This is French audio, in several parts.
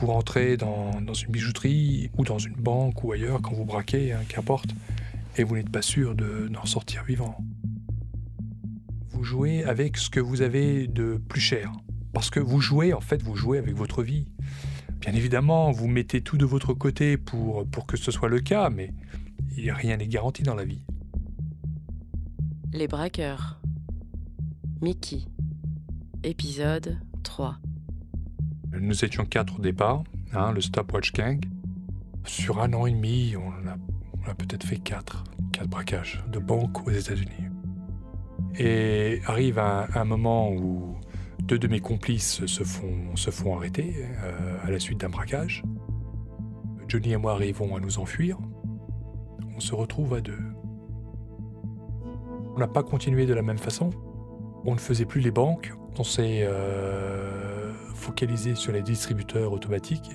Vous rentrez dans, une bijouterie ou dans une banque ou ailleurs quand vous braquez, hein, qu'importe, et vous n'êtes pas sûr de d'en sortir vivant. Vous jouez avec ce que vous avez de plus cher. Parce que vous jouez, en fait, vous jouez avec votre vie. Bien évidemment, vous mettez tout de votre côté pour, pour que ce soit le cas, mais rien n'est garanti dans la vie. Les braqueurs. Mickey. Épisode 3. Nous étions quatre au départ, hein, le Stopwatch Gang. Sur un an et demi, on a, peut-être fait quatre, quatre braquages de banques aux États-Unis. Et arrive un, moment où deux de mes complices se font, se font arrêter euh, à la suite d'un braquage. Johnny et moi arrivons à nous enfuir. On se retrouve à deux. On n'a pas continué de la même façon. On ne faisait plus les banques, on s'est euh, focalisé sur les distributeurs automatiques.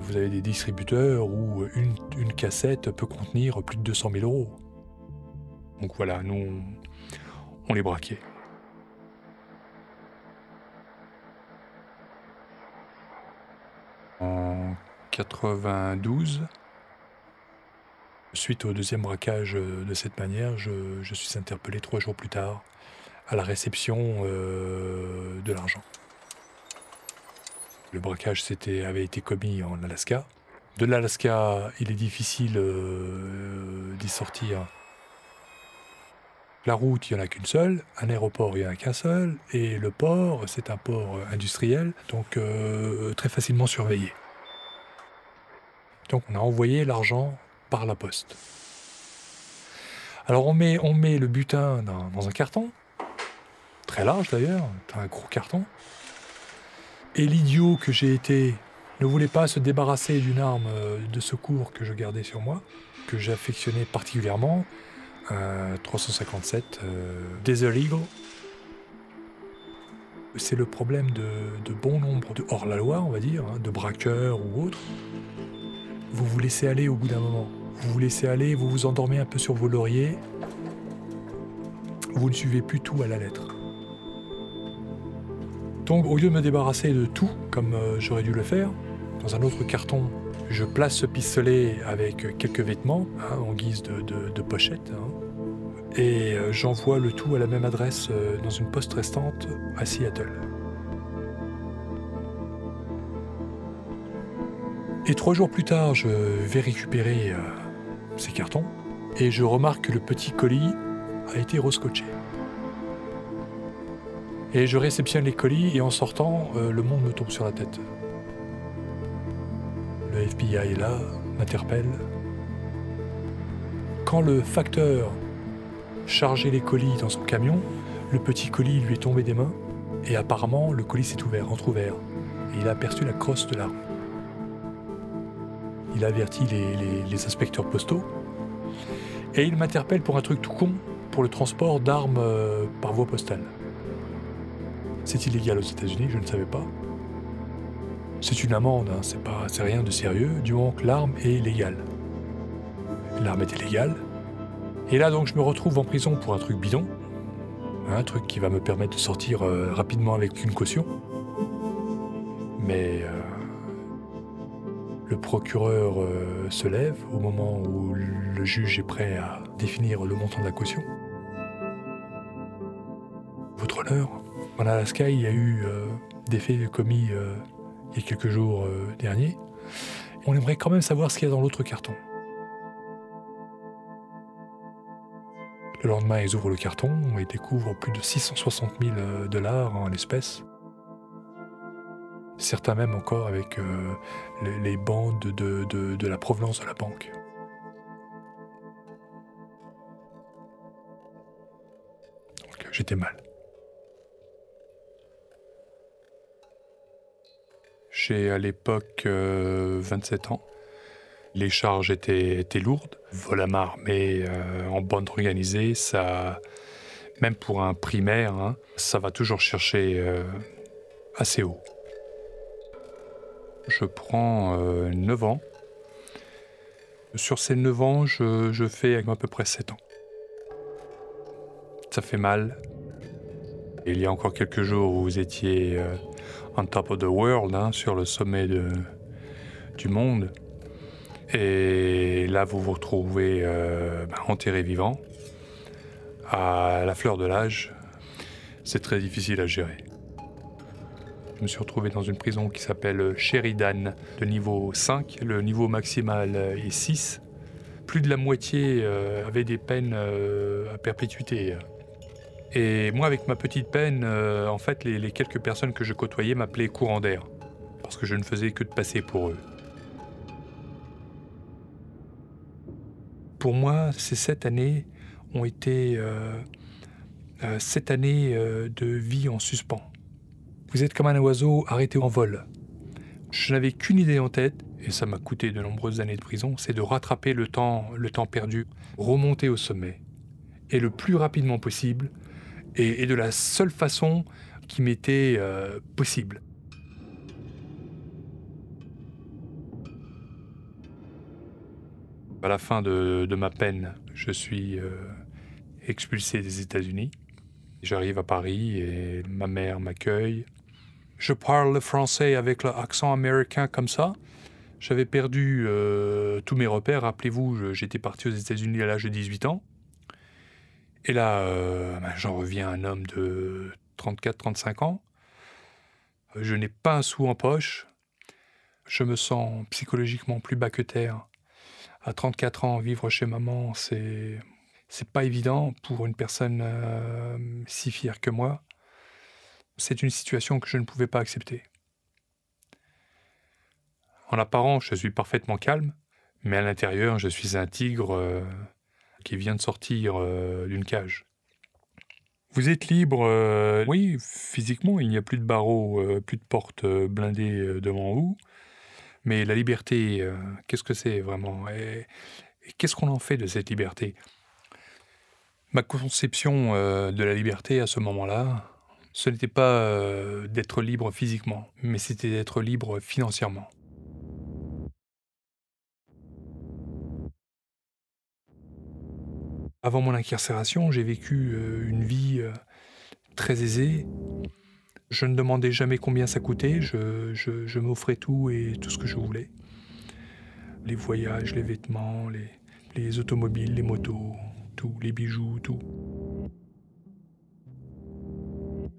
Vous avez des distributeurs où une, cassette peut contenir plus de 200 000 euros. Donc voilà, nous, on les braquait. En 92, suite au deuxième braquage de cette manière, je, je suis interpellé trois jours plus tard à la réception euh, de l'argent. Le braquage avait été commis en Alaska. De l'Alaska, il est difficile euh, d'y sortir. La route, il n'y en a qu'une seule. Un aéroport, il n'y en a qu'un seul. Et le port, c'est un port industriel, donc euh, très facilement surveillé. Donc on a envoyé l'argent par la poste. Alors on met, on met le butin dans un carton, très large d'ailleurs, un gros carton. Et l'idiot que j'ai été ne voulait pas se débarrasser d'une arme euh, de secours que je gardais sur moi, que j'affectionnais particulièrement, un 357 euh, Desert Eagle. C'est le problème de, bon nombre de hors-la-loi, on va dire, hein, de braqueurs ou autres. Vous vous laissez aller au bout d'un moment. Vous vous laissez aller, vous vous endormez un peu sur vos lauriers. Vous ne suivez plus tout à la lettre. Donc au lieu de me débarrasser de tout, comme euh, j'aurais dû le faire, dans un autre carton, je place ce pistolet avec quelques vêtements, hein, en guise de, pochette, hein, et euh, j'envoie le tout à la même adresse euh, dans une poste restante à Seattle. Et trois jours plus tard, je vais récupérer ces cartons et je remarque que le petit colis a été rescotché. Et je réceptionne les colis et en sortant, euh, le monde me tombe sur la tête. Le FBI est là, m'interpelle. Quand le facteur chargeait les colis dans son camion, le petit colis lui est tombé des mains et apparemment le colis s'est ouvert, entrouvert. Et il a aperçu la crosse de l'arme. Il a averti les inspecteurs postaux et il m'interpelle pour un truc tout con, pour le transport d'armes euh, par voie postale. C'est illégal aux États-Unis, je ne savais pas. C'est une amende, hein, c'est pas, c'est rien de sérieux, du moment que l'arme est légale. L'arme était légale. Et là donc je me retrouve en prison pour un truc bidon, un truc qui va me permettre de sortir euh, rapidement avec une caution. Mais euh, le procureur euh, se lève au moment où le juge est prêt à définir le montant de la caution. Votre honneur, en Alaska, il y a eu euh, des faits commis euh, il y a quelques jours euh, derniers. On aimerait quand même savoir ce qu'il y a dans l'autre carton. Le lendemain, ils ouvrent le carton et découvrent plus de 660 000 dollars en l'espèce. Certains même encore avec les, bandes de, de la provenance de la banque. J'étais mal. J'ai à l'époque 27 euh, ans. Les charges étaient, lourdes. Vol à armée euh, en bande organisée, ça, même pour un primaire, hein, ça va toujours chercher euh, assez haut. Je prends 9 ans. Sur ces 9 ans, je, je fais à peu près 7 ans. Ça fait mal. Il y a encore quelques jours, vous étiez on top of the world, hein, sur le sommet du monde. Et là, vous vous retrouvez euh, bah, enterré vivant, à la fleur de l'âge. C'est très difficile à gérer. Je me suis retrouvé dans une prison qui s'appelle Sheridan, de niveau 5. Le niveau maximal est 6. Plus de la moitié euh, avait des peines euh, à perpétuité. Et moi, avec ma petite peine, euh, en fait, les, quelques personnes que je côtoyais m'appelaient courant d'air, parce que je ne faisais que de passer pour eux. Pour moi, ces sept années ont été sept années de vie en suspens. Vous êtes comme un oiseau arrêté en vol. Je n'avais qu'une idée en tête, et ça m'a coûté de nombreuses années de prison, c'est de rattraper le temps, le temps perdu, remonter au sommet, et le plus rapidement possible, et, de la seule façon qui m'était euh, possible. À la fin de, ma peine, je suis euh, expulsé des États-Unis. J'arrive à Paris et ma mère m'accueille. Je parle le français avec l'accent américain comme ça. J'avais perdu euh, tous mes repères. Rappelez-vous, j'étais parti aux États-Unis à l'âge de 18 ans. Et là, euh, ben, j'en reviens un homme de 34-35 ans. Je n'ai pas un sou en poche. Je me sens psychologiquement plus bas que terre à 34 ans, vivre chez maman, c'est c'est pas évident pour une personne euh, si fière que moi. C'est une situation que je ne pouvais pas accepter. En apparence, je suis parfaitement calme, mais à l'intérieur, je suis un tigre euh, qui vient de sortir euh, d'une cage. Vous êtes libre, oui, physiquement, il n'y a plus de barreaux, plus de portes blindées devant vous. Mais la liberté, euh, qu'est-ce que c'est vraiment? Et, qu'est-ce qu'on en fait de cette liberté? Ma conception euh, de la liberté à ce moment-là, ce n'était pas euh, d'être libre physiquement, mais c'était d'être libre financièrement. Avant mon incarcération, j'ai vécu une vie très aisée, je ne demandais jamais combien ça coûtait, je, m'offrais tout et tout ce que je voulais. Les voyages, les vêtements, les, automobiles, les motos, tout, les bijoux, tout.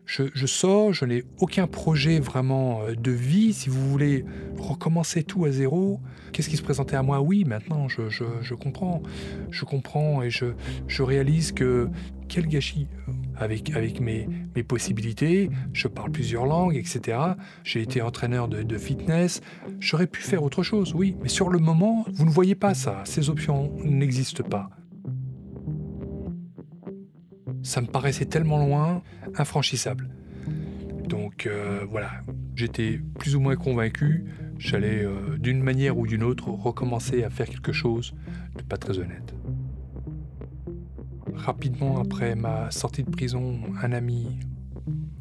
Je, sors, je n'ai aucun projet vraiment euh, de vie. Si vous voulez recommencer tout à zéro, qu'est-ce qui se présentait à moi? Oui, maintenant, je, comprends. Je comprends et je, réalise que quel gâchis avec, mes, possibilités. Je parle plusieurs langues, etc. J'ai été entraîneur de fitness. J'aurais pu faire autre chose, oui. Mais sur le moment, vous ne voyez pas ça. Ces options n'existent pas. Ça me paraissait tellement loin, infranchissable. Donc euh, voilà, j'étais plus ou moins convaincu, j'allais euh, d'une manière ou d'une autre recommencer à faire quelque chose de pas très honnête. Rapidement après ma sortie de prison, un ami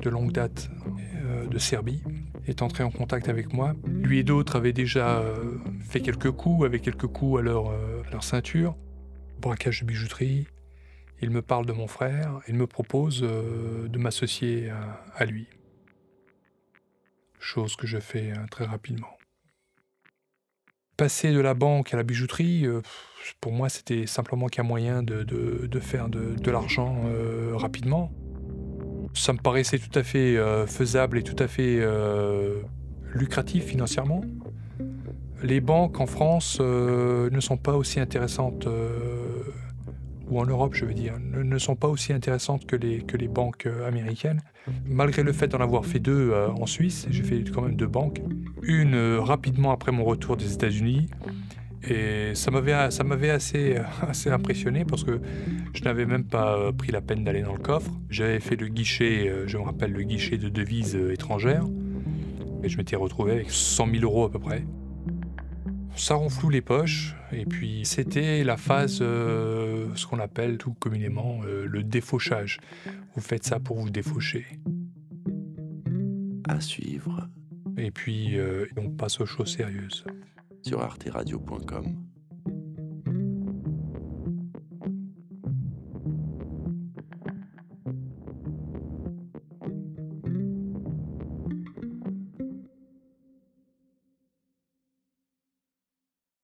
de longue date euh, de Serbie est entré en contact avec moi. Lui et d'autres avaient déjà fait quelques coups, avaient quelques coups à leur, euh, ceinture, braquage de bijouterie. Il me parle de mon frère, il me propose de m'associer à, lui. Chose que je fais très rapidement. Passer de la banque à la bijouterie, pour moi, c'était simplement qu'un moyen de, faire de, l'argent euh, rapidement. Ça me paraissait tout à fait euh, faisable et tout à fait euh, lucratif financièrement. Les banques en France ne sont pas aussi intéressantes, ou en Europe je veux dire, ne, sont pas aussi intéressantes que les, que les banques américaines. Malgré le fait d'en avoir fait deux en Suisse, j'ai fait quand même deux banques. Une rapidement après mon retour des États-Unis, et ça m'avait, assez, assez impressionné parce que je n'avais même pas euh, pris la peine d'aller dans le coffre. J'avais fait le guichet, euh, je me rappelle le guichet de devises euh, étrangères. Et je m'étais retrouvé avec 100 000 euros à peu près. Ça renfloue les poches. Et puis c'était la phase, ce qu'on appelle tout communément le défauchage. Vous faites ça pour vous défaucher. À suivre. Et puis on passe aux choses sérieuses sur arteradio.com.